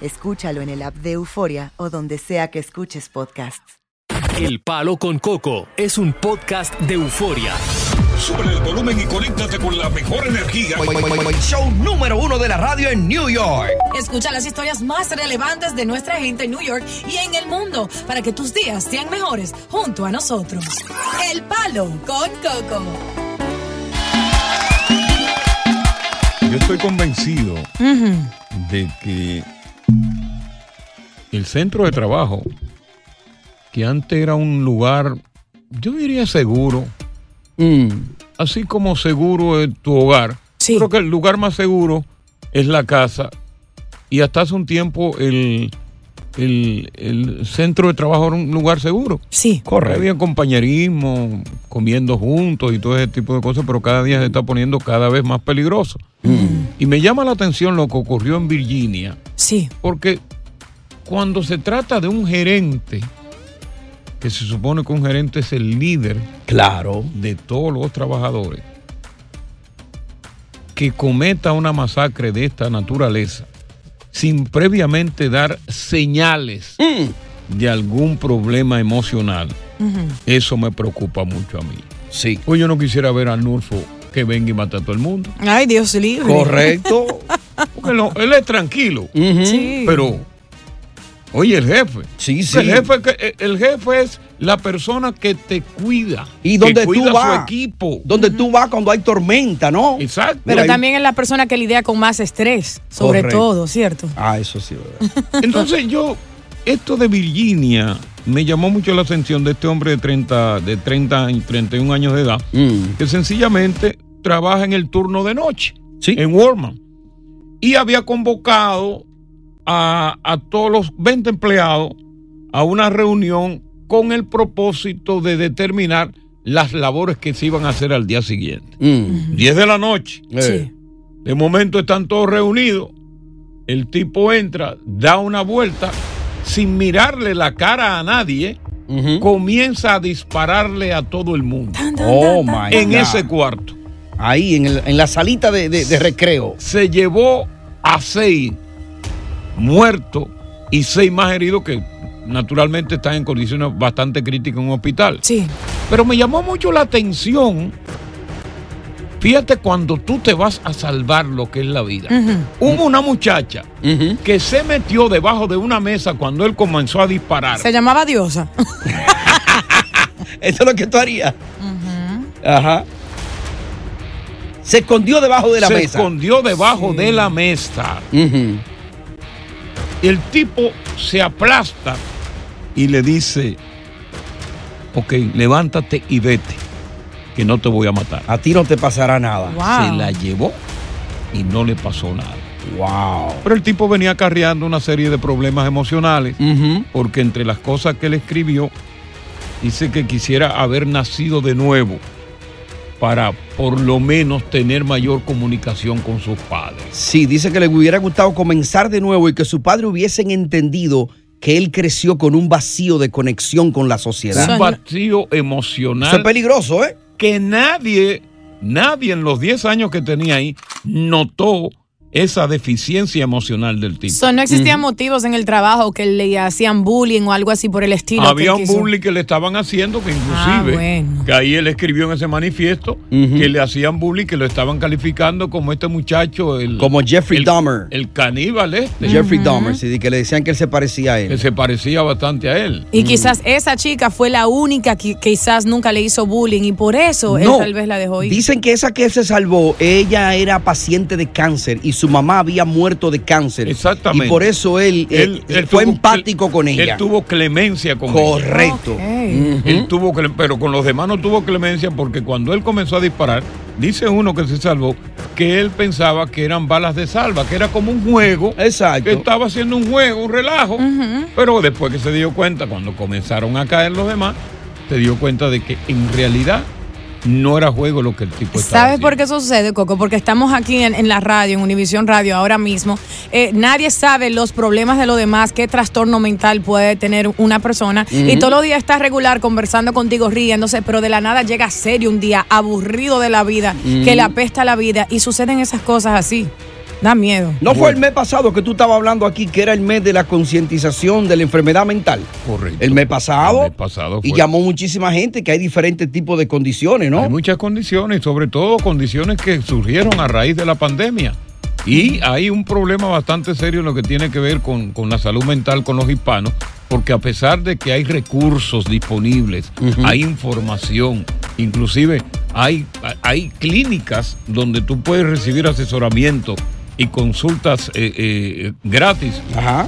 Escúchalo en el app de Euforia o donde sea que escuches podcasts. El Palo con Coco es un podcast de euforia. Sube el volumen y conéctate con la mejor energía. Show número uno de la radio en New York. Escucha las historias más relevantes de nuestra gente en New York y en el mundo para que tus días sean mejores junto a nosotros. El Palo con Coco. Yo estoy convencido de que el centro de trabajo, que antes era un lugar, yo diría seguro, así como seguro es tu hogar, creo que el lugar más seguro es la casa. Y hasta hace un tiempo el, el, el centro de trabajo era un lugar seguro. Sí. Correcto. Había compañerismo, comiendo juntos y todo ese tipo de cosas, pero cada día se está poniendo cada vez más peligroso. Y me llama la atención lo que ocurrió en Virginia. Sí. Porque cuando se trata de un gerente, que se supone que un gerente es el líder claro. de todos los trabajadores, que cometa una masacre de esta naturaleza sin previamente dar señales de algún problema emocional, eso me preocupa mucho a mí. Sí. Pues yo no quisiera ver a Nulfo que venga y mate a todo el mundo. Ay, Dios libre. Correcto. Porque no, él es tranquilo. Sí. Pero, oye, el jefe. Sí, sí. El jefe, que- el jefe es la persona que te cuida. Y que donde cuida tú vas. su equipo. Donde tú vas cuando hay tormenta, ¿no? Exacto. Pero también es la persona que lidia con más estrés, sobre Correcto. todo, ¿cierto? Ah, eso sí, ¿verdad? Entonces yo, esto de Virginia me llamó mucho la atención de este hombre de 30, de 30 y 31 años de edad, Mm. que sencillamente trabaja en el turno de noche, en Walmart. Y había convocado a, a todos los 20 empleados a una reunión con el propósito de determinar las labores que se iban a hacer al día siguiente. Mm. 10 de la noche. Sí. De momento están todos reunidos. El tipo entra, da una vuelta, sin mirarle la cara a nadie, comienza a dispararle a todo el mundo. Oh, my En God. ese cuarto. Ahí, en, el- en la salita de, de- de recreo. Se llevó a seis muertos y seis más heridos que naturalmente están en condiciones bastante críticas en un hospital. Sí. Pero me llamó mucho la atención. Fíjate cuando tú te vas a salvar lo que es la vida. Hubo una muchacha que se metió debajo de una mesa cuando él comenzó a disparar. Se llamaba Diosa. Eso es lo que tú harías. Ajá. Se escondió debajo de la se mesa. escondió debajo de la mesa. El tipo se aplasta y le dice, ok, levántate y vete, que no te voy a matar. A ti no te pasará nada. Se la llevó y no le pasó nada. Wow. Pero el tipo venía acarreando una serie de problemas emocionales, porque entre las cosas que él escribió, dice que quisiera haber nacido de nuevo para por lo menos tener mayor comunicación con sus padres. Sí, dice que le hubiera gustado comenzar de nuevo y que su padre hubiesen entendido que él creció con un vacío de conexión con la sociedad. Un vacío emocional. Eso es peligroso, ¿eh? Que nadie, nadie en los 10 años que tenía ahí notó esa deficiencia emocional del tipo. So, no existían motivos en el trabajo que le hacían bullying o algo así por el estilo. Había un quiso. bullying que le estaban haciendo, que Ah, inclusive, bueno. que ahí él escribió en ese manifiesto, que le hacían bullying, que lo estaban calificando como este muchacho, el, Como Jeffrey el- Dahmer. el caníbal este. Jeffrey Dahmer, sí, que le decían que él se parecía a él. Que se parecía bastante a él. Y quizás esa chica fue la única que quizás nunca le hizo bullying y por eso él tal vez la dejó ir. Dicen que esa que él se salvó, ella era paciente de cáncer y su mamá había muerto de cáncer. Exactamente. Y por eso él, eh, Él- él fue tuvo- empático con ella. Él tuvo clemencia con Correcto. ella. Él tuvo, cle- pero con los demás no tuvo clemencia porque cuando él comenzó a disparar, dice uno que se salvó, que él pensaba que eran balas de salva, que era como un juego. Exacto. Que estaba haciendo un juego, un relajo. Pero después que se dio cuenta, cuando comenzaron a caer los demás, se dio cuenta de que en realidad no era juego lo que el tipo estaba ¿Sabes por qué eso sucede, Coco? Porque estamos aquí en, en la radio, en Univisión Radio, ahora mismo. Eh, nadie sabe los problemas de los demás, qué trastorno mental puede tener una persona. Y todos los días está regular conversando contigo, riéndose, pero de la nada llega serio un día, aburrido de la vida, que le apesta la vida y suceden esas cosas así. Da miedo. ¿No fue el mes pasado que tú estabas hablando aquí que era el mes de la concientización de la enfermedad mental? Correcto. El mes pasado. El mes pasado Y llamó muchísima gente que hay diferentes tipos de condiciones, ¿no? Hay muchas condiciones, sobre todo condiciones que surgieron a raíz de la pandemia. Y hay un problema bastante serio en lo que tiene que ver con, con la salud mental con los hispanos, porque a pesar de que hay recursos disponibles, hay información, inclusive hay, hay clínicas donde tú puedes recibir asesoramiento y consultas eh, eh, gratis,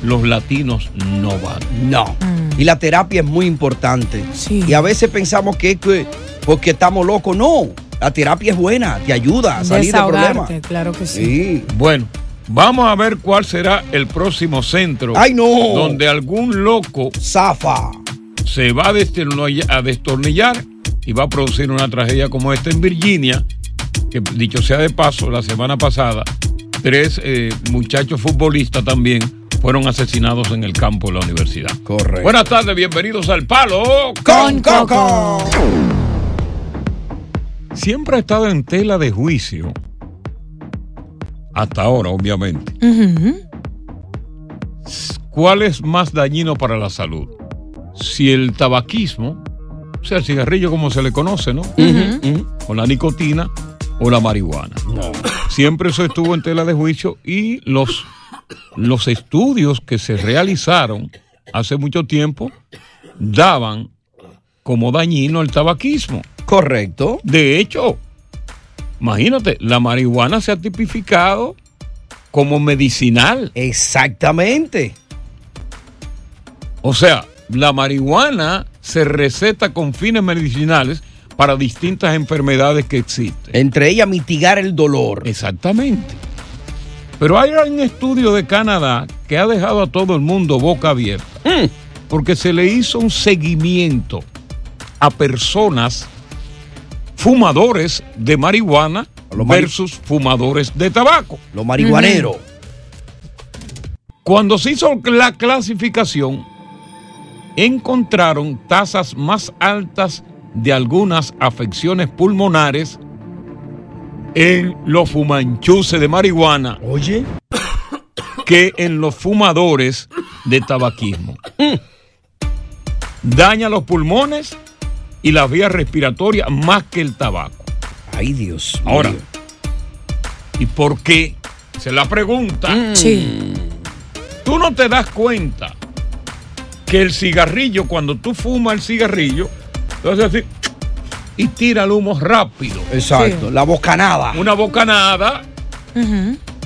los latinos no van. No. Y la terapia es muy importante. Y a veces pensamos que es que porque estamos locos. No. La terapia es buena, te ayuda a salir del problema. Claro que sí. Sí. Bueno, vamos a ver cuál será el próximo centro. ¡Ay, no! Donde algún loco. Zafa. Se va a destornillar y va a producir una tragedia como esta en Virginia. Que dicho sea de paso, la semana pasada, tres eh, muchachos futbolistas también fueron asesinados en el campo de la universidad. Correcto. Buenas tardes, bienvenidos al Palo con Coco. Siempre ha estado en tela de juicio, hasta ahora obviamente, ¿cuál es más dañino para la salud? Si el tabaquismo, o sea, el cigarrillo como se le conoce, ¿no? O la nicotina o la marihuana. Siempre eso estuvo en tela de juicio y los, los estudios que se realizaron hace mucho tiempo daban como dañino el tabaquismo. Correcto. De hecho, imagínate, la marihuana se ha tipificado como medicinal. Exactamente. O sea, la marihuana se receta con fines medicinales para distintas enfermedades que existen. Entre ellas mitigar el dolor. Exactamente. Pero hay un estudio de Canadá que ha dejado a todo el mundo boca abierta. Porque se le hizo un seguimiento a personas fumadores de marihuana versus fumadores de tabaco. Los marihuaneros. Cuando se hizo la clasificación, encontraron tasas más altas de algunas afecciones pulmonares en los fumanchuces de marihuana. Oye. Que en los fumadores de tabaquismo. Daña los pulmones y las vías respiratorias más que el tabaco. Ay, Dios. Ahora, mío. ¿y por qué? Se la pregunta. Sí. Tú no te das cuenta que el cigarrillo, cuando tú fumas el cigarrillo, entonces así y tira el humo rápido. Exacto. La bocanada. Una bocanada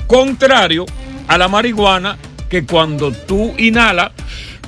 contrario a la marihuana que cuando tú inhalas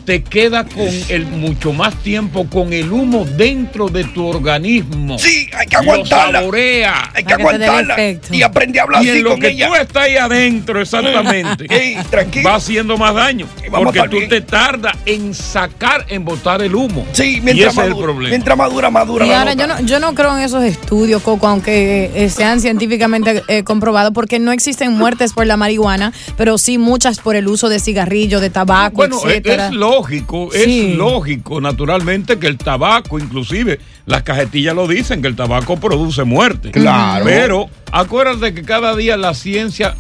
te queda con el mucho más tiempo con el humo dentro de tu organismo. Sí, hay que aguantarla. Lo saborea. Hay que aguantarla. Y aprendí a hablar y así en lo con que ella. tú estás ahí adentro, exactamente, Ey, tranquilo. va haciendo más daño. Porque tú bien. te tardas en sacar, en botar el humo. Sí, y mientras ese es el madura, problema. mientras madura, madura Y la ahora nota. yo no, yo no creo en esos estudios, Coco, aunque eh, sean científicamente eh, comprobados, porque no existen muertes por la marihuana, pero sí muchas por el uso de cigarrillo, de tabaco, Bueno, es, etcétera. es lógico, Sí. es lógico, naturalmente, que el tabaco, inclusive las cajetillas lo dicen, que el tabaco produce muerte. Claro. Pero acuérdate que cada día la ciencia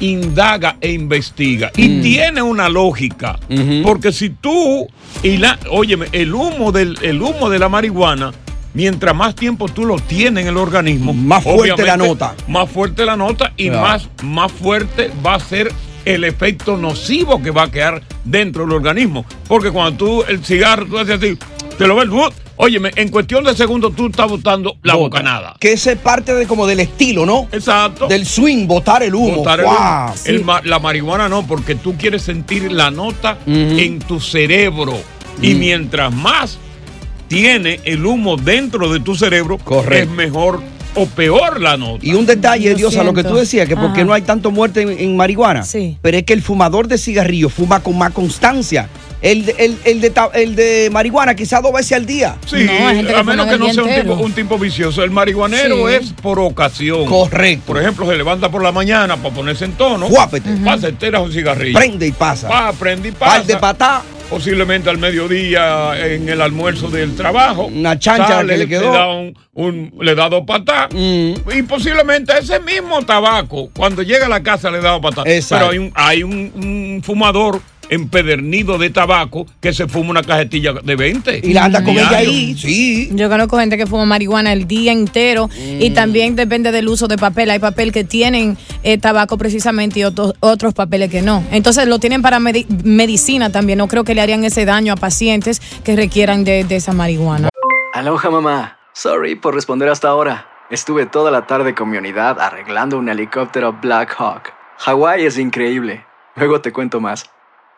indaga e investiga y Mm. tiene una lógica. Porque si tú, y la, óyeme, el humo, del, el humo de la marihuana, mientras más tiempo tú lo tienes en el organismo, Más fuerte la nota. Más fuerte la nota y Claro. más, más fuerte va a ser el efecto nocivo que va a quedar dentro del organismo. Porque cuando tú el cigarro, tú haces así, te lo ves, óyeme, en cuestión de segundos tú estás botando la Bota. bocanada. Que ese es parte de como del estilo, ¿no? Exacto. Del swing, botar el humo. Botar el humo. El la marihuana no, porque tú quieres sentir la nota en tu cerebro. Y mientras más tiene el humo dentro de tu cerebro, Correcto. es mejor o peor la nota. Y un detalle, Dios, a lo que tú decías, que por qué Ajá. no hay tanto muerte en, en marihuana. Sí. Pero es que el fumador de cigarrillo fuma con más constancia. El, de- el, el de, el de marihuana quizás dos veces al día. Sí, No, hay gente que a menos que no sea un tipo, un tipo vicioso. El marihuanero Sí. es por ocasión. Correcto. Por ejemplo, se levanta por la mañana para ponerse en tono. Guápete. Pasa entera un cigarrillo. Prende y pasa. Va, prende y Par pasa. de patá. Posiblemente al mediodía en el almuerzo del trabajo. Una chancha Sale, que le quedó. Le da, un, un- le da dos patas. Mm. Y posiblemente ese mismo tabaco, cuando llega a la casa, le da dos patas. Exacto. Pero hay un, hay un, un fumador empedernido de tabaco que se fuma una cajetilla de 20. Y la anda con ella ahí. Sí. Yo conozco gente que fuma marihuana el día entero Mm. y también depende del uso de papel. Hay papel que tienen eh, tabaco precisamente y otros, otros papeles que no. Entonces lo tienen para medi- medicina también. No creo que le harían ese daño a pacientes que requieran de, de esa marihuana. Aloha mamá. Sorry por responder hasta ahora. Estuve toda la tarde con mi unidad arreglando un helicóptero Black Hawk. Hawái es increíble. Luego te cuento más.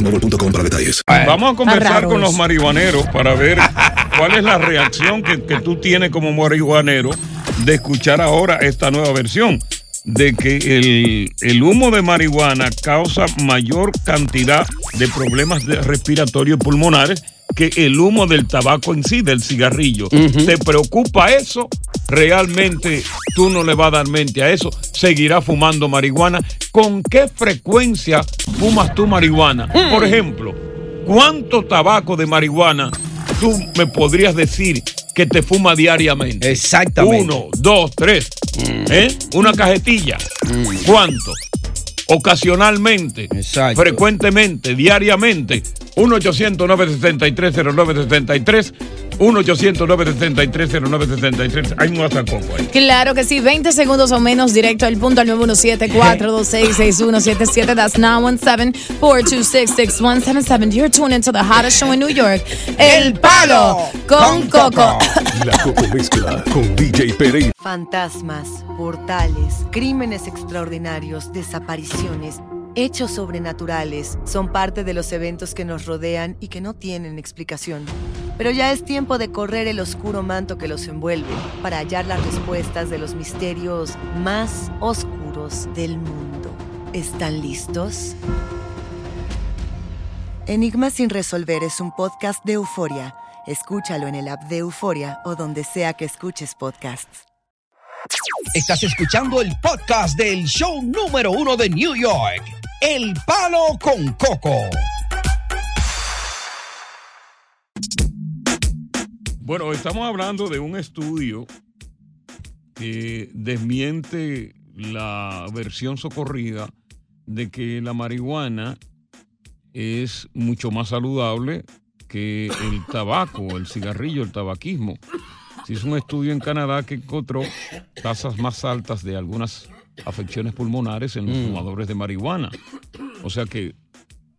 boostmobile.com para detalles. Vamos a conversar con los marihuaneros para ver cuál es la reacción que, que tú tienes como marihuanero de escuchar ahora esta nueva versión. De que el, el humo de marihuana causa mayor cantidad de problemas de respiratorios y pulmonares que el humo del tabaco en sí, del cigarrillo. ¿Te preocupa eso? ¿Realmente tú no le vas a dar mente a eso? ¿Seguirás fumando marihuana? ¿Con qué frecuencia fumas tú marihuana? Por ejemplo, ¿cuánto tabaco de marihuana tú me podrías decir que te fuma diariamente? Exactamente. Uno, dos, tres. ¿Eh? Una cajetilla. ¿Cuánto? Ocasionalmente, Exacto. frecuentemente, diariamente. 1-800-963-0963. 1-800-963-0963. Hay un WhatsApp ahí. Claro que sí, 20 segundos o menos directo al punto al 917-426-6177. That's 917-426-6177. You're tuned into the hottest show in New York, El Palo con Coco. La Coco Mezcla con DJ Pereira. Fantasmas, portales, crímenes extraordinarios, desapariciones, hechos sobrenaturales son parte de los eventos que nos rodean y que no tienen explicación. Pero ya es tiempo de correr el oscuro manto que los envuelve para hallar las respuestas de los misterios más oscuros del mundo. ¿Están listos? Enigma sin resolver es un podcast de euforia. Escúchalo en el app de Euforia o donde sea que escuches podcasts. Estás escuchando el podcast del show número uno de New York, El Palo con Coco. Bueno, estamos hablando de un estudio que desmiente la versión socorrida de que la marihuana es mucho más saludable que el tabaco, el cigarrillo, el tabaquismo. Se hizo un estudio en Canadá que encontró tasas más altas de algunas afecciones pulmonares en los fumadores de marihuana. O sea que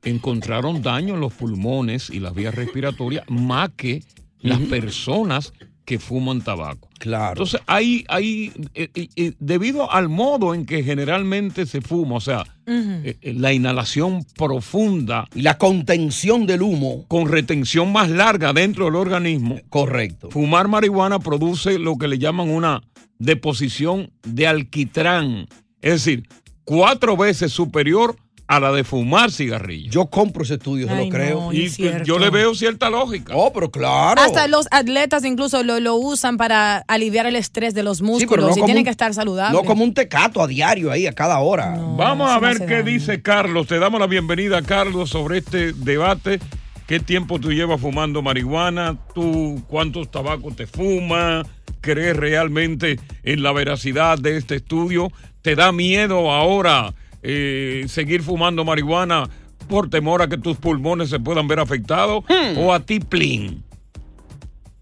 encontraron daño en los pulmones y las vías respiratorias más que las personas que fuman tabaco. Claro. Entonces, hay, hay eh, eh, eh, debido al modo en que generalmente se fuma, o sea, eh, eh, la inhalación profunda. Y la contención del humo. Con retención más larga dentro del organismo. Correcto. Fumar marihuana produce lo que le llaman una deposición de alquitrán. Es decir, cuatro veces superior a la de fumar cigarrillo. Yo compro ese estudio, se Ay, lo creo. no, Y yo le veo cierta lógica. Oh, pero claro. Hasta los atletas incluso lo, lo usan para aliviar el estrés de los Sí, músculos pero no y tienen un- que estar saludables. No como un tecato a diario ahí, a cada hora. Vamos a ver qué daño. dice Carlos. Te damos la bienvenida, Carlos, sobre este debate. ¿Qué tiempo tú llevas fumando marihuana? ¿Tú cuántos tabacos te fumas? ¿Crees realmente en la veracidad de este estudio? ¿Te da miedo ahora eh, seguir fumando marihuana por temor a que tus pulmones se puedan ver afectados? ¿O a ti, plin?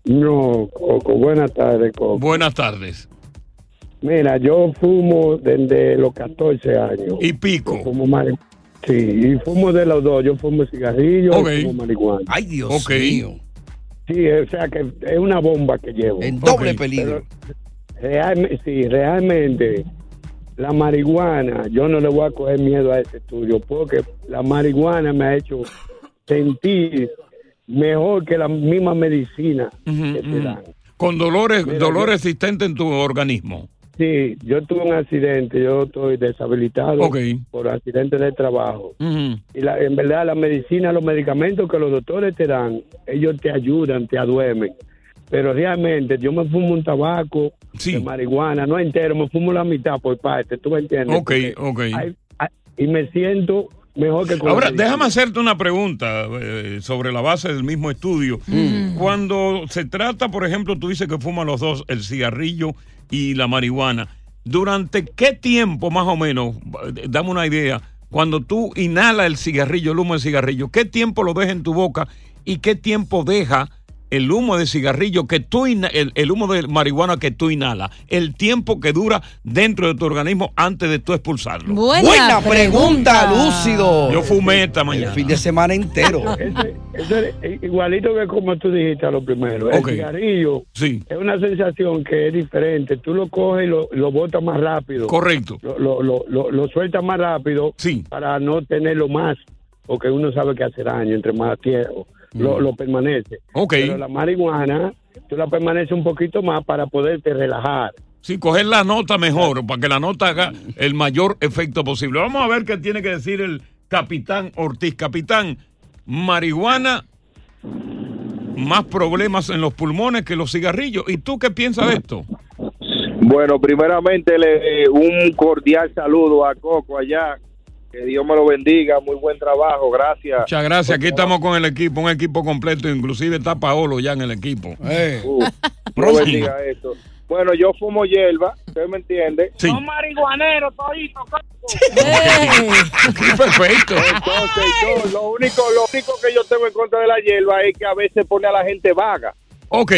No, Coco, buenas tardes, Coco. Buenas tardes. Mira, yo fumo desde los 14 años. ¿Y pico? Yo fumo mari- Sí, y fumo de los dos. Yo fumo cigarrillo Ok. y fumo marihuana. Ay, Dios mío. Sí, o sea que es una bomba que llevo. En doble peligro. Realmente, sí, realmente la marihuana, yo no le voy a coger miedo a ese estudio porque la marihuana me ha hecho sentir mejor que la misma medicina que te dan. Con dolores, Mira, dolor existente en tu organismo. Sí, yo tuve un accidente, yo estoy deshabilitado Ok. por accidente de trabajo. Y la- en verdad la medicina, los medicamentos que los doctores te dan, ellos te ayudan, te aduermen. Pero realmente yo me fumo un tabaco Sí. de marihuana, no entero, me fumo la mitad por parte, ¿tú me entiendes? Ok, Porque ok. hay- hay- y me siento mejor que con la Ahora, déjame hacerte una pregunta eh, sobre la base del mismo estudio. Cuando se trata, por ejemplo, tú dices que fuman los dos, el cigarrillo y la marihuana. ¿Durante qué tiempo, más o menos, eh, dame una idea, cuando tú inhalas el cigarrillo, el humo del cigarrillo, qué tiempo lo deja en tu boca y qué tiempo deja el humo de cigarrillo que tú el, el humo de marihuana que tú inhalas, el tiempo que dura dentro de tu organismo antes de tú expulsarlo? Buena, pregunta, Lúcido. Yo fumé esta mañana. El fin de semana entero. Ese- eso es igualito que como tú dijiste a lo primero. Ok. El cigarrillo Sí. es una sensación que es diferente. Tú lo coges y lo, lo botas más rápido. Correcto. Lo, lo, lo, lo, lo sueltas más rápido Sí. para no tenerlo más, porque uno sabe que hace daño entre más tiempo. Lo, lo permanece. Mm. Ok. Pero la marihuana, tú la permaneces un poquito más para poderte relajar. Sí, coger la nota mejor, para que la nota haga el mayor efecto posible. Vamos a ver qué tiene que decir el capitán Ortiz. Capitán, marihuana, más problemas en los pulmones que los cigarrillos. ¿Y tú qué piensas de esto? Bueno, primeramente le, un cordial saludo a Coco allá. Que Dios me lo bendiga. Muy buen trabajo. Gracias. Muchas gracias. Aquí estamos con el equipo, un equipo completo. Inclusive está Paolo ya en el equipo. Uh, Dios bendiga esto. Bueno, yo fumo hierba, ¿usted me entiende? Sí. No marihuanero, todito, Perfecto. Entonces, yo, lo único, lo único que yo tengo en contra de la hierba es que a veces pone a la gente vaga. Ok.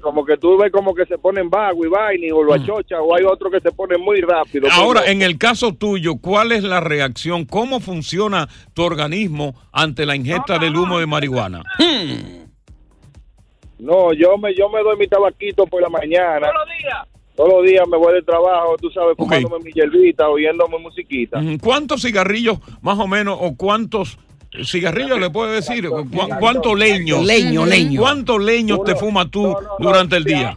Como que tú ves como que se ponen vago y vaina o lo achocha o hay otro que se pone muy rápido. Ahora, en el caso tuyo, ¿cuál es la reacción? ¿Cómo funciona tu organismo ante la ingesta del humo de marihuana? No, yo me, yo me doy mi tabaquito por la mañana. Todos los días. Todos los días me voy del trabajo, tú sabes, fumándome mi hierbita, oyéndome musiquita. ¿Cuántos cigarrillos, más o menos, o cuántos cigarrillos le puedes decir? ¿Cu- ¿Cuántos leños? Leño, leño. ¿Cuántos leños te fumas tú durante el día?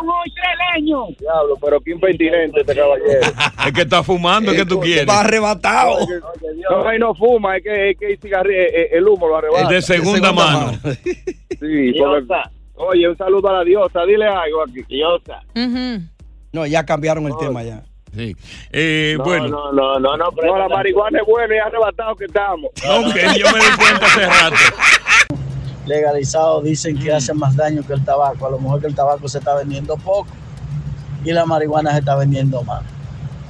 Hoy tres leños. Diablo, pero qué impertinente este caballero. Es que está fumando, ¿qué tú quieres? Va arrebatado. No, él no fuma, es que, es que el, cigarri- eh, eh, el humo lo arrebata. Es de segunda mano. Sí, porque- oye, un saludo a la diosa, dile algo aquí. Diosa. No, ya cambiaron el tema ya. Sí. Eh, No, bueno. no, no, no, no, pero la marihuana es buena y arrebatado que estamos. Ok, yo me di cuenta hace rato. legalizado dicen que hace más daño que el tabaco. A lo mejor que el tabaco se está vendiendo poco y la marihuana se está vendiendo más.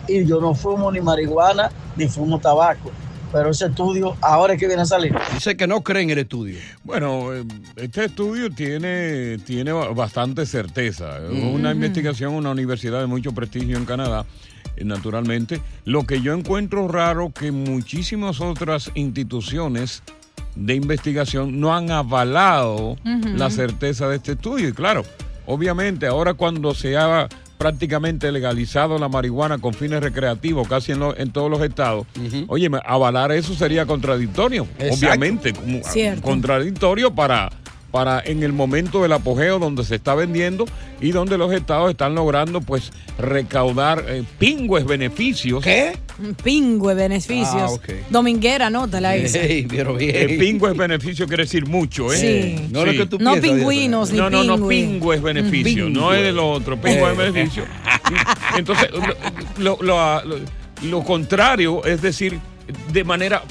Y yo no fumo ni marihuana ni fumo tabaco. Pero ese estudio ahora es que viene a salir. Dice que no cree en el estudio. Bueno, eh, este estudio tiene, tiene ba- bastante certeza. Es Mm. una investigación, una universidad de mucho prestigio en Canadá, naturalmente. Lo que yo encuentro raro que muchísimas otras instituciones de investigación no han avalado la certeza de este estudio. Y claro, obviamente ahora cuando se ha prácticamente legalizado la marihuana con fines recreativos casi en, lo- en todos los estados, oye, avalar eso sería contradictorio, Exacto. obviamente, como- contradictorio para, para en el momento del apogeo donde se está vendiendo y donde los estados están logrando pues recaudar eh, pingües beneficios. ¿Qué? Pingüe beneficios. Ah, ok. Dominguera, anótala esa. pero bien. Eh, pingües beneficio quiere decir mucho, ¿eh? Sí. No lo que tú No piensas, pingüinos, ni No, no, no, pingüe. pingües beneficio, Mm, no es de lo otro, pingües Eh. beneficio. Entonces, lo, lo- lo- lo contrario, es decir, de manera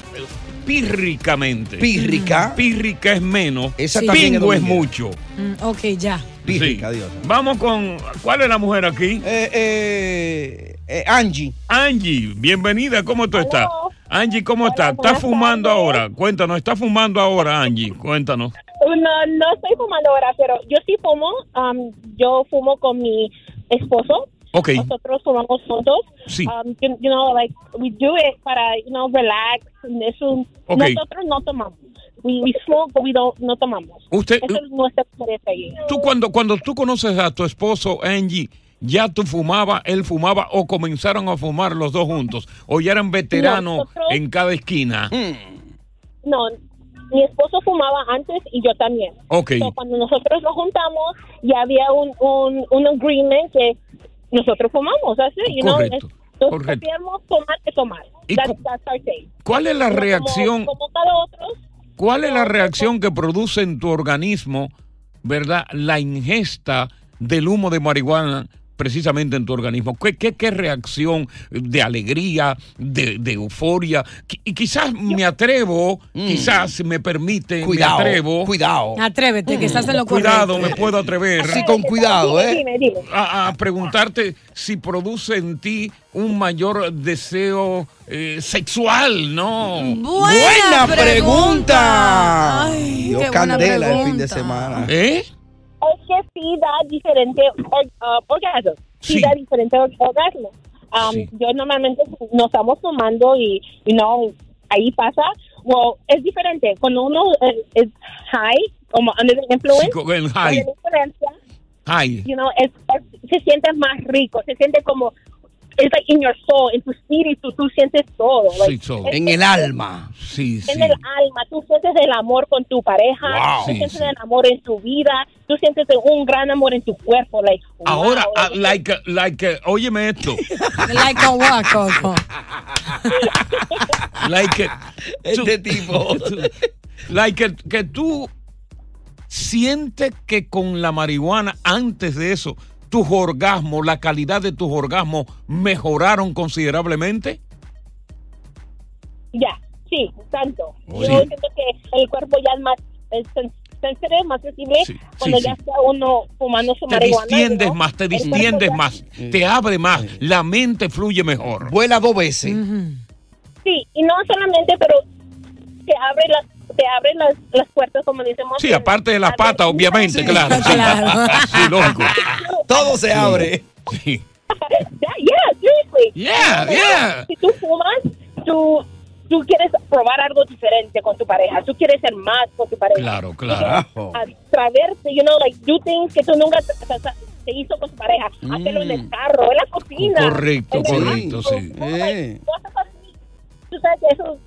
pírricamente. ¿Pírrica? Pírrica es menos, Esa también es pingo es mucho. Mm, ok, ya. Pírrica, Sí. Dios. Vamos con, ¿cuál es la mujer aquí? Eh, Angie. Angie, bienvenida, ¿cómo tú estás? Angie, ¿cómo estás? ¿Estás fumando ahora? Cuéntanos, ¿estás fumando ahora, Angie? Cuéntanos. No, no estoy fumando ahora, pero yo sí fumo. um, yo fumo con mi esposo. Ok. Nosotros fumamos juntos. Sí. Um, you, you know, like, we do it para, you know, relax. Es un- Ok. Nosotros no tomamos. We, we smoke, but we don't, no tomamos. Usted- Esa es nuestra experiencia ahí. Tú cuando, cuando tú conoces a tu esposo, Angie, ¿ya tú fumabas, él fumaba o comenzaron a fumar los dos juntos? ¿O ya eran veteranos Nosotros- en cada esquina? No, mi esposo fumaba antes y yo también. Ok. So, cuando nosotros nos juntamos, ya había un, un, un agreement que nosotros fumamos, así, you know, Correcto, es- nos correcto. preferimos tomar que tomar. ¿Y That's, that's our thing. ¿Cuál es la Pero como- reacción? Como, cada otro, ¿Cuál es la reacción que produce en tu organismo, verdad, la ingesta del humo de marihuana precisamente en tu organismo? ¿Qué, qué, qué reacción de alegría, de, de euforia? Y quizás me atrevo, quizás si me permite, Mm. Cuidado, me atrevo. cuidado. Atrévete, que estás en lo Cuidado, correcto. me puedo atrever. Sí, con cuidado, ¿eh? Dime, dime. A, a preguntarte si produce en ti un mayor deseo eh, sexual, ¿no? Buena pregunta. Ay, Dio qué buena candela el fin pregunta. de semana. ¿Eh? Es que sí da diferente or, uh, orgasmo. Sí, Sí. da diferente or- orgasmo. Um, Yo normalmente no estamos tomando y, you know, ahí pasa. Well, es diferente. Cuando uno es high, como under the influence, Sí, high. Ay. you know, es, es- se siente más rico, se siente como, it's like in your soul, en tu espíritu, tú sientes todo. Sí, like, es- En el alma. Sí, en el alma, tú sientes el amor con tu pareja, Wow. tú Sí, sientes el amor en tu vida, tú sientes un gran amor en tu cuerpo, like, Ahora, wow, ah, like, like, óyeme esto. Like a what, Coco? like, Este tipo. like que, que tú sientes que con la marihuana, antes de eso, tus orgasmos, la calidad de tus orgasmos mejoraron considerablemente. Ya, sí, tanto. Oh, Yo sí. siento que el cuerpo ya es más es sen- sensible, más sensible cuando sí, ya sí. está uno fumando su Te marihuana. distiendes ¿no? más, te distiendes ya- más, te abre más, la mente fluye mejor. Vuela dos veces. Sí, y no solamente, pero te abre las te abre las, las puertas, como decimos. Sí, aparte de las patas, obviamente, claro. sí. Sí, lógico. Todo se abre. Sí. Yeah, yeah, seriously. Yeah, yeah. Si tú fumas, tú, tú quieres probar algo diferente con tu pareja. Tú quieres ser más con tu pareja. Claro, claro. Atraverte, you know, like, do things que tú nunca te, hizo con tu pareja. Hacerlo en el carro, en la cocina. Correcto, correcto, sí. cosas así. Tú sabes que eso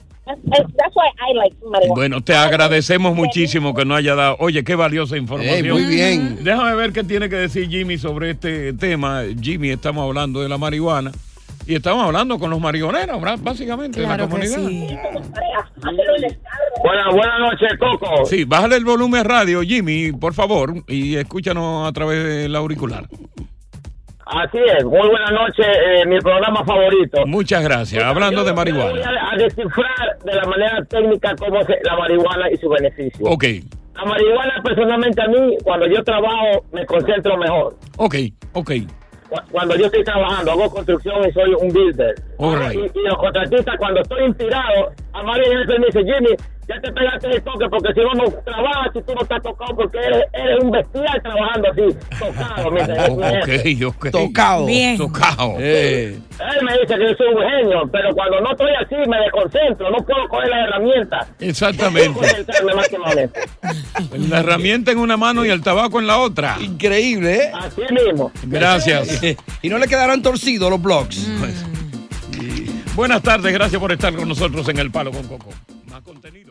That's why I like marijuana. Bueno, te agradecemos muchísimo que nos haya dado. Oye, qué valiosa información. Eh, muy bien. Déjame ver qué tiene que decir Jimmy sobre este tema. Jimmy, estamos hablando de la marihuana y estamos hablando con los marihuaneros, ¿verdad? básicamente, de la comunidad. Buenas, buenas noches, Coco. Sí, bájale el volumen radio, Jimmy, por favor, y escúchanos a través del auricular. Así es, muy buenas noches, eh, mi programa favorito. Muchas gracias. Hablando de Voy marihuana. a, a descifrar de la manera técnica cómo se, la marihuana y su beneficio. Ok, La marihuana, personalmente a mí, cuando yo trabajo, me concentro mejor. ok, ok. Cu- Cuando yo estoy trabajando, hago construcción y soy un builder. All right. Y, y los contratistas, cuando estoy inspirado, a María Jensen me dice, Jimmy, ya te pegaste el toque porque si no, no trabajas, si tú no estás tocado, porque eres, eres un bestial trabajando así, tocado. Ok, ok. Tocado. Bien. Tocado. Eh, Él me dice que yo soy un genio, pero cuando no estoy así me desconcentro, no puedo coger las herramientas. Exactamente. La herramienta en una mano y el tabaco en la otra. increíble, ¿eh? Así mismo. Gracias. y no le quedarán torcidos los blogs. Buenas tardes, gracias por estar con nosotros en El Palo con Coco. Más contenido.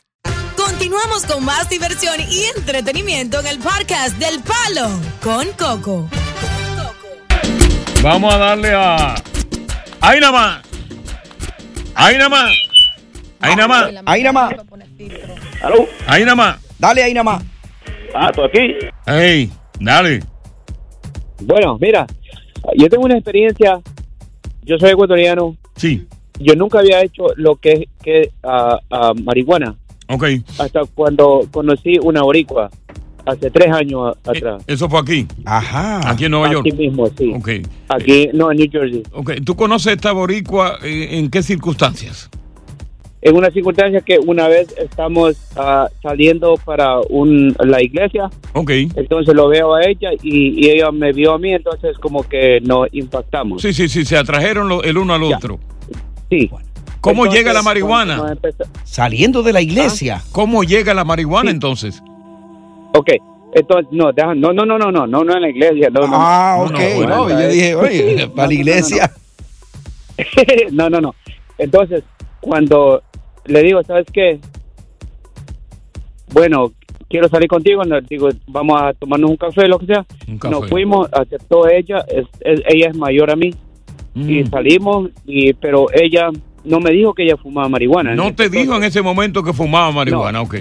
Continuamos con más diversión y entretenimiento en el podcast del Palo con Coco. Vamos a darle a. ¡Ahí nada más! ¡Ahí nada más! ¡Ahí nada más! Ahí nada más. ¿Aló? ¡Ahí nada más! Dale ahí nada más. Ah, estoy aquí. ¡Ey! Dale. Bueno, mira, yo tengo una experiencia, yo soy ecuatoriano. Sí. Yo nunca había hecho lo que es que, ah, ah, marihuana. Ok. Hasta cuando conocí una boricua, hace tres años a- atrás. Eso fue aquí. Ajá. Aquí en Nueva York. Aquí mismo, sí. Ok. Aquí, no, en New Jersey. Ok. ¿Tú conoces esta boricua eh, en qué circunstancias? En una circunstancia que una vez estamos ah, saliendo para un, la iglesia, Ok. entonces lo veo a ella y, y ella me vio a mí, entonces como que nos impactamos. Sí, sí, sí, se atrajeron lo- el uno al otro. Sí. ¿Cómo Entonces, llega la marihuana? Saliendo de la iglesia. ¿Cómo llega la marihuana entonces? Ok, entonces, no, deja- no, no, no, no, no, no, no en la iglesia. No, no, Ah, no, ok. no, No, bueno, yo dije, oye, para la iglesia. no, no, no. Entonces, cuando le digo, ¿sabes qué? Bueno, quiero salir contigo, le digo, vamos a tomarnos un café, lo que sea. café. Nos fuimos, aceptó ella, es- es- ella es mayor a mí, Mm. y salimos, y pero ella no me dijo que ella fumaba marihuana. No te dijo en ese momento que fumaba marihuana, ok.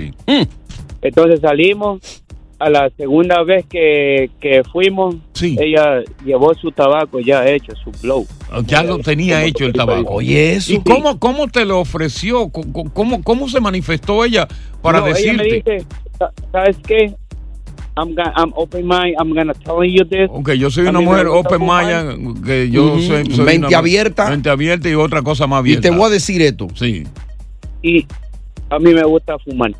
Entonces salimos, a la segunda vez que, que fuimos, ella llevó su tabaco ya hecho, su blow. Ya lo tenía hecho el tabaco. Oye, eso. ¿Y cómo, cómo te lo ofreció? ¿Cómo, cómo, cómo se manifestó ella para No, Ella me decirte? dice, "Sa- ¿sabes qué? I'm, gonna, I'm open mind, I'm gonna tell you this. Ok, yo soy A una mujer open mind, que yo Ujú. soy, soy Mente una- abierta. Mente abierta y otra cosa más Y abierta. te voy a decir esto. Sí. Y a mí me gusta fumar.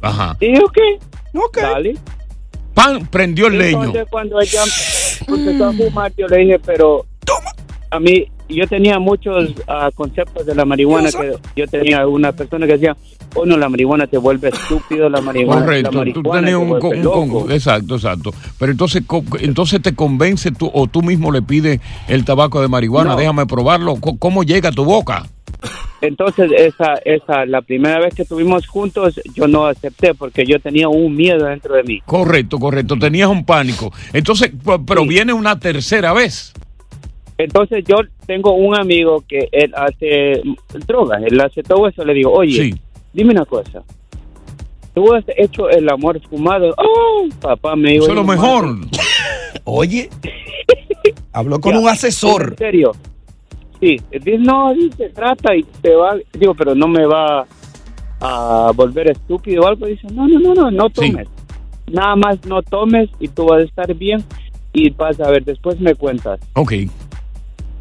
Ajá. Y yo, ¿qué? Dale. Pan prendió el leño. Entonces, cuando ella empezó a fumar, yo le dije, pero a mí, yo tenía muchos ah, conceptos de la marihuana. que Yo tenía una persona que decía, oh no, la marihuana te vuelve estúpido, la marihuana, Correcto, la tú marihuana tenías te un, un loco". exacto, exacto. Pero entonces, entonces te convence tú o tú mismo le pides el tabaco de marihuana, No. déjame probarlo. ¿Cómo llega a tu boca? Entonces, esa, esa, la primera vez que estuvimos juntos, yo no acepté porque yo tenía un miedo dentro de mí. Correcto, correcto. Tenías un pánico. Entonces, pero viene una tercera vez. Entonces, yo tengo un amigo que él hace drogas, él hace todo eso. Le digo, oye, dime una cosa. Tú has hecho el amor fumado. Oh, papá me dijo. Eso es lo "No, mejor". madre". Oye, habló con Ya, un asesor. En serio. Sí, dice, no, dice, trata y te va. Digo, pero no me va a volver estúpido o algo. Dice, no, no, no, no, no tomes. Nada más no tomes y tú vas a estar bien y vas a ver, después me cuentas. Ok.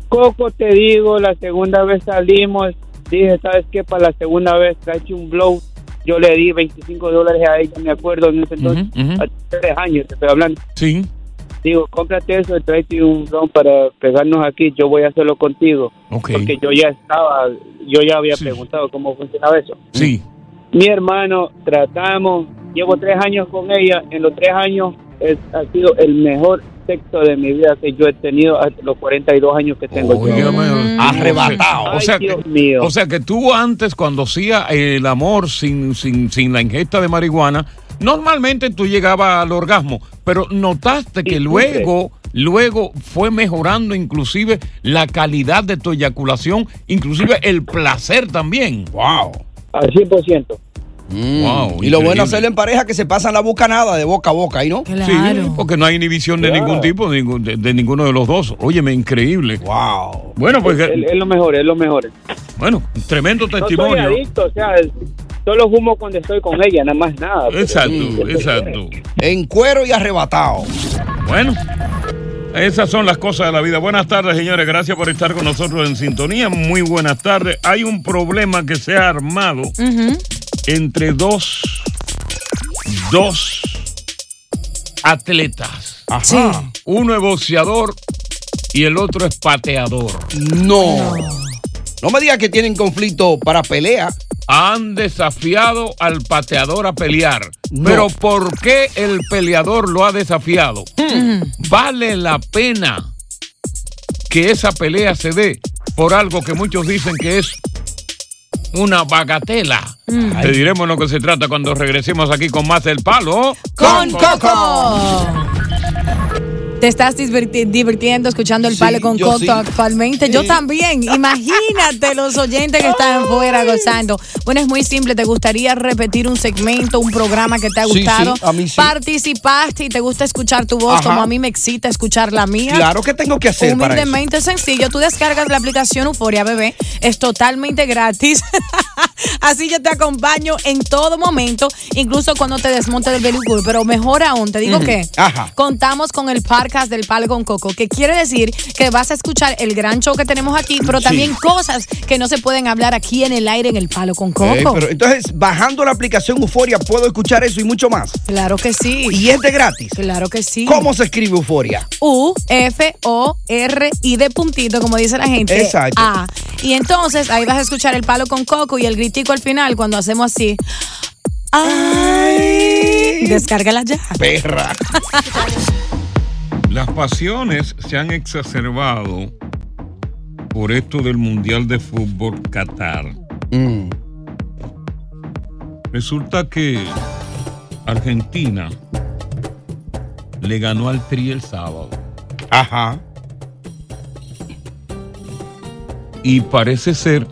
Coco, te digo, la segunda vez salimos dije, ¿sabes qué? Para la segunda vez, tráete un blow. Yo le di 25 dólares a ella, me acuerdo, en ese entonces, hace tres años, te estoy hablando. Sí. Digo, cómprate eso, tráete un blow para pegarnos aquí, yo voy a hacerlo contigo. Porque yo ya estaba, yo ya había preguntado cómo funcionaba eso. Sí. Mi hermano, tratamos, llevo tres años con ella, en los tres años es, ha sido el mejor sexo de mi vida que yo he tenido hasta los 42 años que tengo yo. Óigame, Arrebatado. O sea, que, Dios mío. o sea que tú antes, cuando hacías el amor sin, sin, sin la ingesta de marihuana, normalmente tú llegabas al orgasmo, pero notaste que luego, luego fue mejorando inclusive la calidad de tu eyaculación, inclusive el placer también. Wow. Al 100%. Wow, y lo bueno hacerlo en pareja que se pasan la bucanada de boca a boca, ¿y no? Sí, porque no hay inhibición de Claro. ningún tipo, de, ningún- de- de ninguno de los dos. Óyeme, increíble. Wow. Bueno, pues, es, es lo mejor, es lo mejor. bueno, tremendo No soy testimonio. adicto, o sea, solo fumo cuando estoy con ella, nada más nada. pero- Exacto, exacto. En cuero y arrebatado. Bueno, esas son las cosas de la vida. Buenas tardes, señores. Gracias por estar con nosotros en sintonía. Muy buenas tardes. Hay un problema que se ha armado entre dos, dos atletas. Sí. Uno es boxeador y el otro es pateador. No. No me digas que tienen conflicto para pelea. Han desafiado al pateador a pelear. Pero ¿por qué el peleador lo ha desafiado? Vale la pena que esa pelea se dé por algo que muchos dicen que es una bagatela. Mm. Te diremos lo que se trata cuando regresemos aquí con más del palo. Con Coco. Te estás diverti- divirtiendo escuchando el Sí, palo con sí. actualmente. Yo también. Imagínate los oyentes que están fuera gozando. Bueno, es muy simple. ¿Te gustaría repetir un segmento, un programa que te ha gustado? sí, a mí sí. Participaste y te gusta escuchar tu voz Ajá. como a mí me excita escuchar la mía. Claro, ¿qué tengo que hacer para eso? Humildemente sencillo. Tú descargas la aplicación Euforia Bebé. Es totalmente gratis. Así yo te acompaño en todo momento, incluso cuando te desmonte del vehículo. Pero mejor aún, te digo Ujú. que Ajá. contamos con el podcast del Palo con Coco, que quiere decir que vas a escuchar el gran show que tenemos aquí, pero Sí. también cosas que no se pueden hablar aquí en el aire en el Palo con Coco. Pero entonces, bajando la aplicación Euforia, puedo escuchar eso y mucho más. Claro que sí. ¿Y es de gratis? Claro que sí. ¿Cómo se escribe Euforia? U, F, O, R, I de puntito, como dice la gente. Exacto. A. Y entonces ahí vas a escuchar el palo con coco y el gritico al final cuando hacemos así. ¡Ay! Descárgala ya. Perra. Las pasiones se han exacerbado por esto del Mundial de Fútbol Qatar. Mm. Resulta que Argentina le ganó al Tri el sábado. Ajá. Y parece ser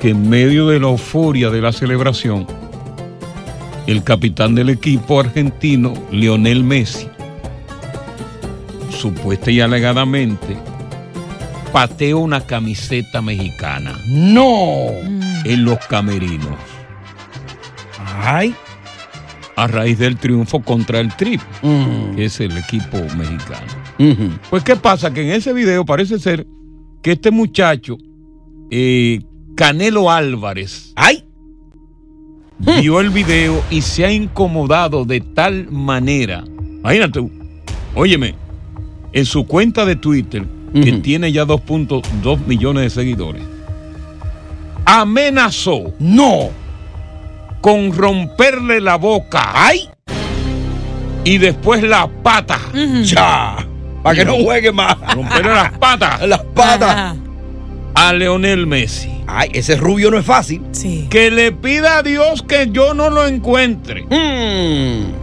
que en medio de la euforia de la celebración, el capitán del equipo argentino, Lionel Messi, supuesta y alegadamente, pateó una camiseta mexicana. No. En los camerinos. Ay. A raíz del triunfo contra el Trip, Mm. que es el equipo mexicano. Pues, ¿qué pasa? Que en ese video parece ser que este muchacho, eh, Canelo Álvarez, ¡ay! vio el video y se ha incomodado de tal manera. Imagínate, óyeme, en su cuenta de Twitter, que tiene ya 2.2 millones de seguidores, amenazó. ¡No! Con romperle la boca. ¡Ay! Y después la pata. Ya. Para que no juegue más. Romperle las patas. Las patas. A Leonel Messi. Ay, ese rubio no es fácil. Sí. Que le pida a Dios que yo no lo encuentre. Mm.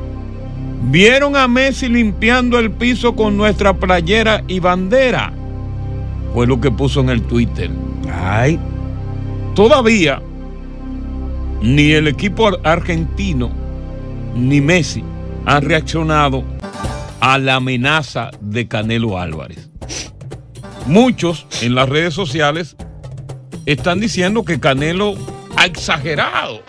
Vieron a Messi limpiando el piso con nuestra playera y bandera. Fue lo que puso en el Twitter. Ay. Todavía ni el equipo ar- argentino ni Messi han reaccionado a la amenaza de Canelo Álvarez. Muchos en las redes sociales están diciendo que Canelo ha exagerado,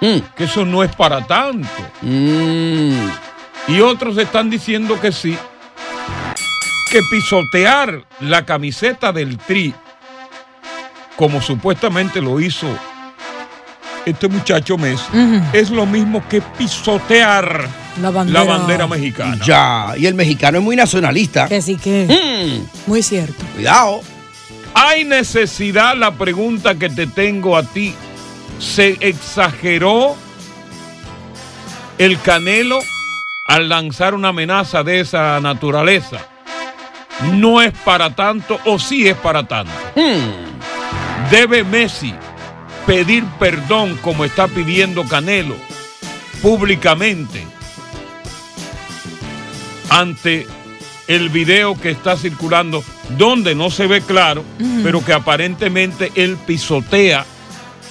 que eso no es para tanto. Y otros están diciendo que sí, que pisotear la camiseta del Tri como supuestamente lo hizo este muchacho Messi, Ujú. es lo mismo que pisotear La la bandera mexicana. Ya, y el mexicano es muy nacionalista. Que sí que. Mm. Muy cierto. Cuidado. ¿Hay necesidad, la pregunta que te tengo a ti, se exageró el Canelo al lanzar una amenaza de esa naturaleza? ¿No es para tanto o sí es para tanto? ¿Debe Messi pedir perdón como está pidiendo Canelo públicamente ante el video que está circulando donde no se ve claro, Ujú. pero que aparentemente él pisotea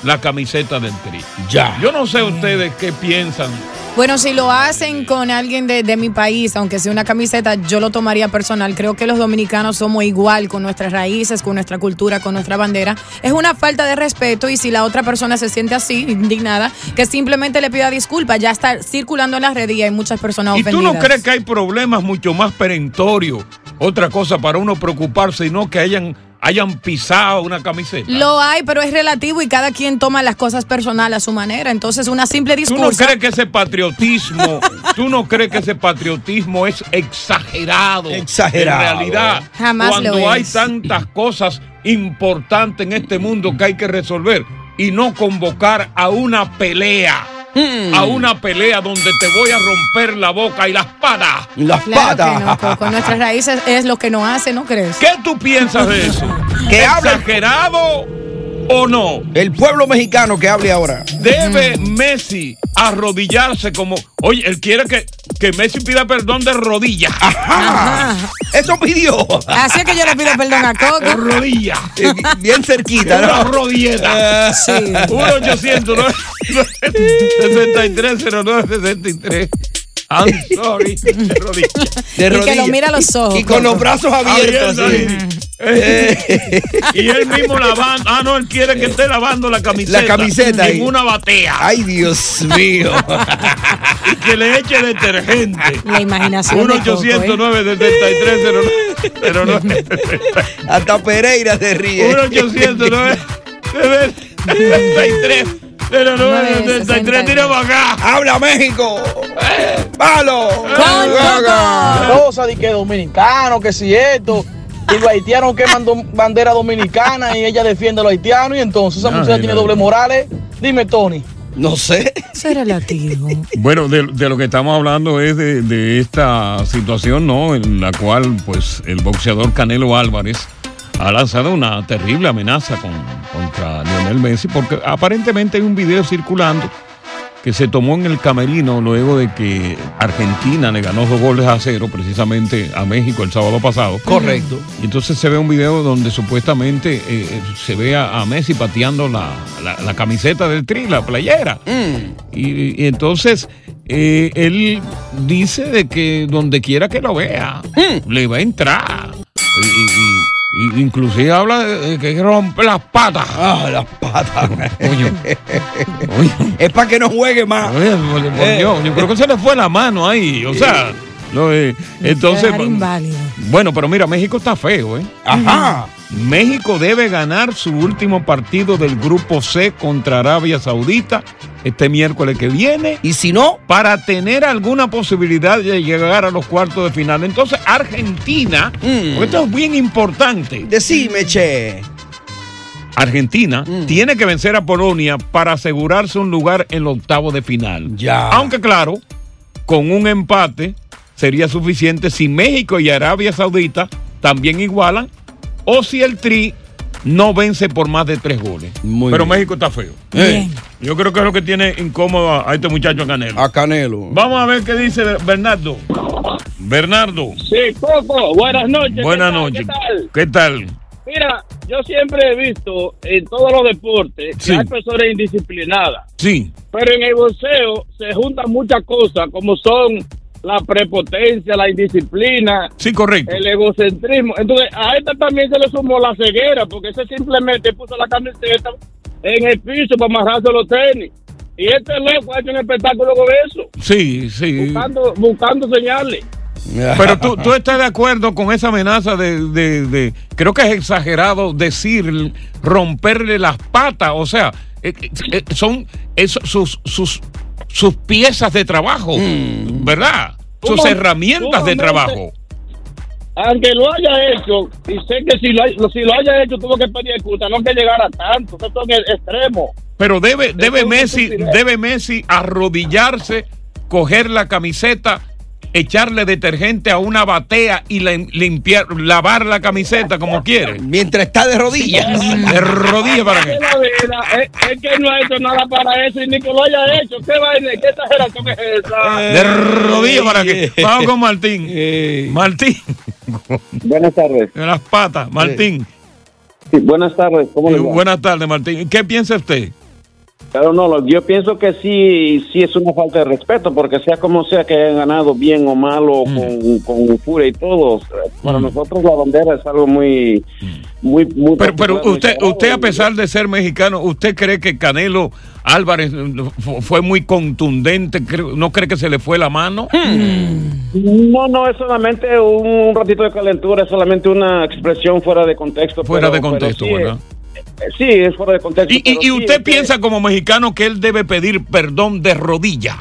la camiseta del Tri. Ya. Yo no sé ustedes qué piensan. Bueno, si lo hacen con alguien de, de mi país, aunque sea una camiseta, yo lo tomaría personal. Creo que los dominicanos somos igual con nuestras raíces, con nuestra cultura, con nuestra bandera. Es una falta de respeto y si la otra persona se siente así, indignada, que simplemente le pida disculpas. Ya está circulando en las redes y hay muchas personas ¿Y ofendidas. tú no crees que hay problemas mucho más perentorios? Otra cosa para uno preocuparse y no que hayan, hayan pisado una camiseta. Lo hay, pero es relativo y cada quien toma las cosas personales a su manera. Entonces, una simple ¿Tú no crees que ese patriotismo, tú no crees que ese patriotismo es exagerado? Exagerado. En realidad, Jamás cuando lo hay es. tantas cosas importantes en este mundo que hay que resolver y no convocar a una pelea. Hmm. A una pelea donde te voy a romper la boca y las patas. Las Claro que no, Coco. Nuestras raíces es lo que nos hace, ¿no crees? ¿Qué tú piensas de eso? Hable- ¿Exagerado o no? El pueblo mexicano que hable ahora. ¿Debe Messi arrodillarse como... Oye, él quiere que, que Messi pida perdón de rodillas. Ajá. Eso pidió. Así es que yo le pido perdón a De Coco. rodillas. Bien cerquita, Una ¿no? rodilleta. Sí. 1 800 630963 I'm sorry. De rodillas. De Y que lo rodillas. mira a los ojos. Y con los brazos abiertos. Ahí. y él mismo lavando. Ah, no, él quiere que esté lavando la camiseta. La camiseta En ahí. una batea. Ay, Dios mío. y que le eche detergente. La imaginación. 1 de Coco, 800 ¿eh? 973 Hasta Pereira se ríe. 1 800 973 0973 Tira para acá. ¡Habla México! ¡Palo! Cosa de que dominicano, que si esto. Y los haitianos queman bandera dominicana y ella defiende a los haitianos. Y entonces esa muchacha tiene no. doble morales. Dime, Tony. No sé. Es relativo. Bueno, de, de lo que estamos hablando es de, de esta situación, ¿no? En la cual, pues, el boxeador Canelo Álvarez ha lanzado una terrible amenaza con- contra Lionel Messi, porque aparentemente hay un video circulando que se tomó en el camerino luego de que Argentina le ganó dos goles a cero precisamente a México el sábado pasado. Correcto. Y entonces se ve un video donde supuestamente eh, eh, se ve a, a Messi pateando la, la- la camiseta del tri, la playera. Mm. Y, y entonces eh, él dice de que donde quiera que lo vea, le va a entrar. Y inclusive habla de de que rompe las patas. Ah, las patas. Coño. Es para que no juegue más. oye, por- por Eh. Dios, yo creo que se le fue la mano ahí. O sea, lo, eh, entonces... Bueno, pero mira, México está feo, ¿eh? Ajá. México debe ganar su último partido del grupo C contra Arabia Saudita este miércoles que viene. Y si no, para tener alguna posibilidad de llegar a los cuartos de final. Entonces, Argentina, Mm. esto es bien importante. decime, che. Argentina Mm. tiene que vencer a Polonia para asegurarse un lugar en los octavos de final. Ya. Aunque claro, con un empate sería suficiente si México y Arabia Saudita también igualan o si el Tri no vence por más de tres goles. Muy Pero bien. México está feo. Eh, Yo creo que es lo que tiene incómodo a, a este muchacho Canelo. a Canelo. Vamos a ver qué dice Bernardo. Bernardo, Sí, Coco, buenas noches. buenas noches. ¿Qué tal? ¿Qué tal? Mira, yo siempre he visto en todos los deportes que Sí. hay personas indisciplinadas, Sí, pero en el boxeo se juntan muchas cosas como son la prepotencia, la indisciplina, sí, correcto. el egocentrismo. Entonces, a esta también se le sumó la ceguera, porque ese simplemente puso la camiseta en el piso para amarrarse los tenis. Y este loco ha hecho un espectáculo con eso, Sí, sí. buscando, buscando señales. Pero tú, tú estás de acuerdo con esa amenaza de, de- de- creo que es exagerado decir romperle las patas, o sea, eh, eh, son eso- sus, sus, sus piezas de trabajo, ¿verdad? Sus herramientas de trabajo. Aunque lo haya hecho, y sé que si lo, si lo haya hecho tuvo que pedir excusa, no que llegara a tanto, eso es extremo. Pero debe, debe Messi, debe Messi arrodillarse, coger la camiseta, echarle detergente a una batea y la- limpiar, lavar la camiseta como quiere. Mientras está de rodillas. De rodillas para qué. Es la vida, es, es que no ha hecho nada para eso y ni que lo haya hecho. ¿Qué vaina? ¿Qué exageración es esa? De rodillas para qué. Vamos con Martín. Martín. Buenas tardes. De las patas. Martín. Sí, buenas tardes. ¿Cómo le va? Buenas tardes, Martín. ¿Qué piensa usted? Claro, no, lo- yo pienso que sí, sí es una falta de respeto, porque sea como sea que hayan ganado bien o malo, con, con furia y todo, eh, para nosotros la bandera es algo muy, muy, muy... Pero, pero usted, usted a pesar de ser mexicano, ¿usted cree que Canelo Álvarez fu- fue muy contundente? ¿No cree que se le fue la mano? No, no, es solamente un ratito de calentura, es solamente una expresión fuera de contexto. Fuera pero- de contexto, sí, ¿verdad? Eh, Sí, es fuera de contexto. Y, sí, usted es que- piensa como mexicano que él debe pedir perdón de rodillas.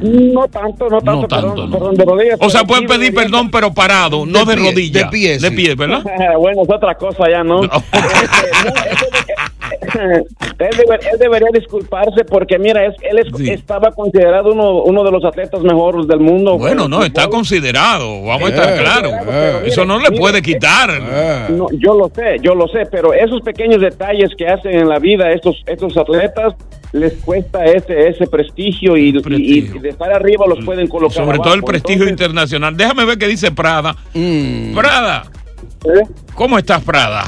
No tanto, no tanto, No tanto, perdón, no. perdón, de rodillas. O sea, pero puede sí pedir perdón, pero parado, no de, rodillas. de pie, De pie, ¿verdad? bueno, es otra cosa ya, ¿no? él, debe- él debería disculparse porque, mira, es, él es- estaba considerado uno, uno de los atletas mejores del mundo. Bueno, no, está considerado, vamos a estar Eh, claros. eh, Eso no le mire, puede quitar. No, yo lo sé, yo lo sé, pero esos pequeños detalles que hacen en la vida estos estos atletas les cuesta ese ese prestigio y, y- y de estar arriba los pueden colocar Sobre todo el prestigio internacional. Déjame ver qué dice Prada. Prada, ¿cómo estás, Prada?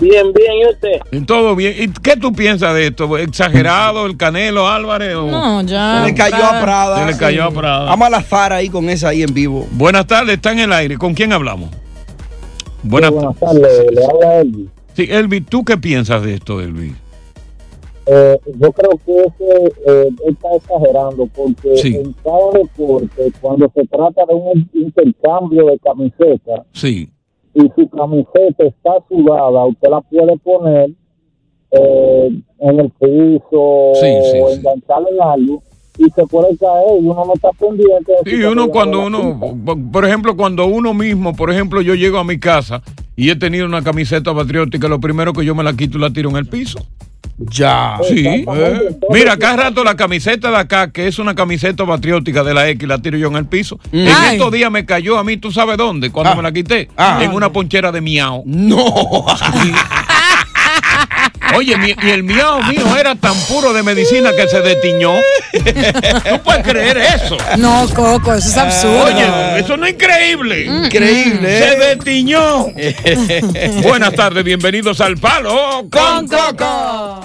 Bien, bien, ¿y usted? Todo bien. ¿Y qué tú piensas de esto? ¿Exagerado el Canelo Álvarez? o- No, ya. Se le cayó a Prada. Se le cayó a Prada. Vamos a la Fara ahí con esa ahí en vivo. Buenas tardes, está en el aire. ¿Con quién hablamos? Buenas, buenas tardes, le habla Elvi. Sí, Elvi, ¿tú qué piensas de esto, Elvi? Eh, yo creo que ese eh, está exagerando porque Sí. en cada deporte, cuando se trata de un intercambio de camiseta Sí. y su camiseta está sudada, usted la puede poner eh, en el piso Sí, o sí. engancharla en algo y se puede caer y uno no está pendiente. de si uno cuando uno, por- ejemplo, cuando uno mismo, por ejemplo, yo llego a mi casa y he tenido una camiseta patriótica, lo primero que yo me la quito y la tiro en el piso. Ya. Sí. Entonces, Mira, acá rato la camiseta de acá, que es una camiseta patriótica de la X, la tiro yo en el piso. En Ay. estos días me cayó a mí, ¿tú sabes dónde? Cuando Ah. me la quité. Ah. En una ponchera de miau. No. Oye, mi- y el miau mío era tan puro de medicina que se detiñó. ¿Tú puedes creer eso? No, Coco, eso es absurdo. Oye, eso no es increíble. Increíble, Se ¿eh? detiñó. Buenas tardes, bienvenidos al Palo con Coco.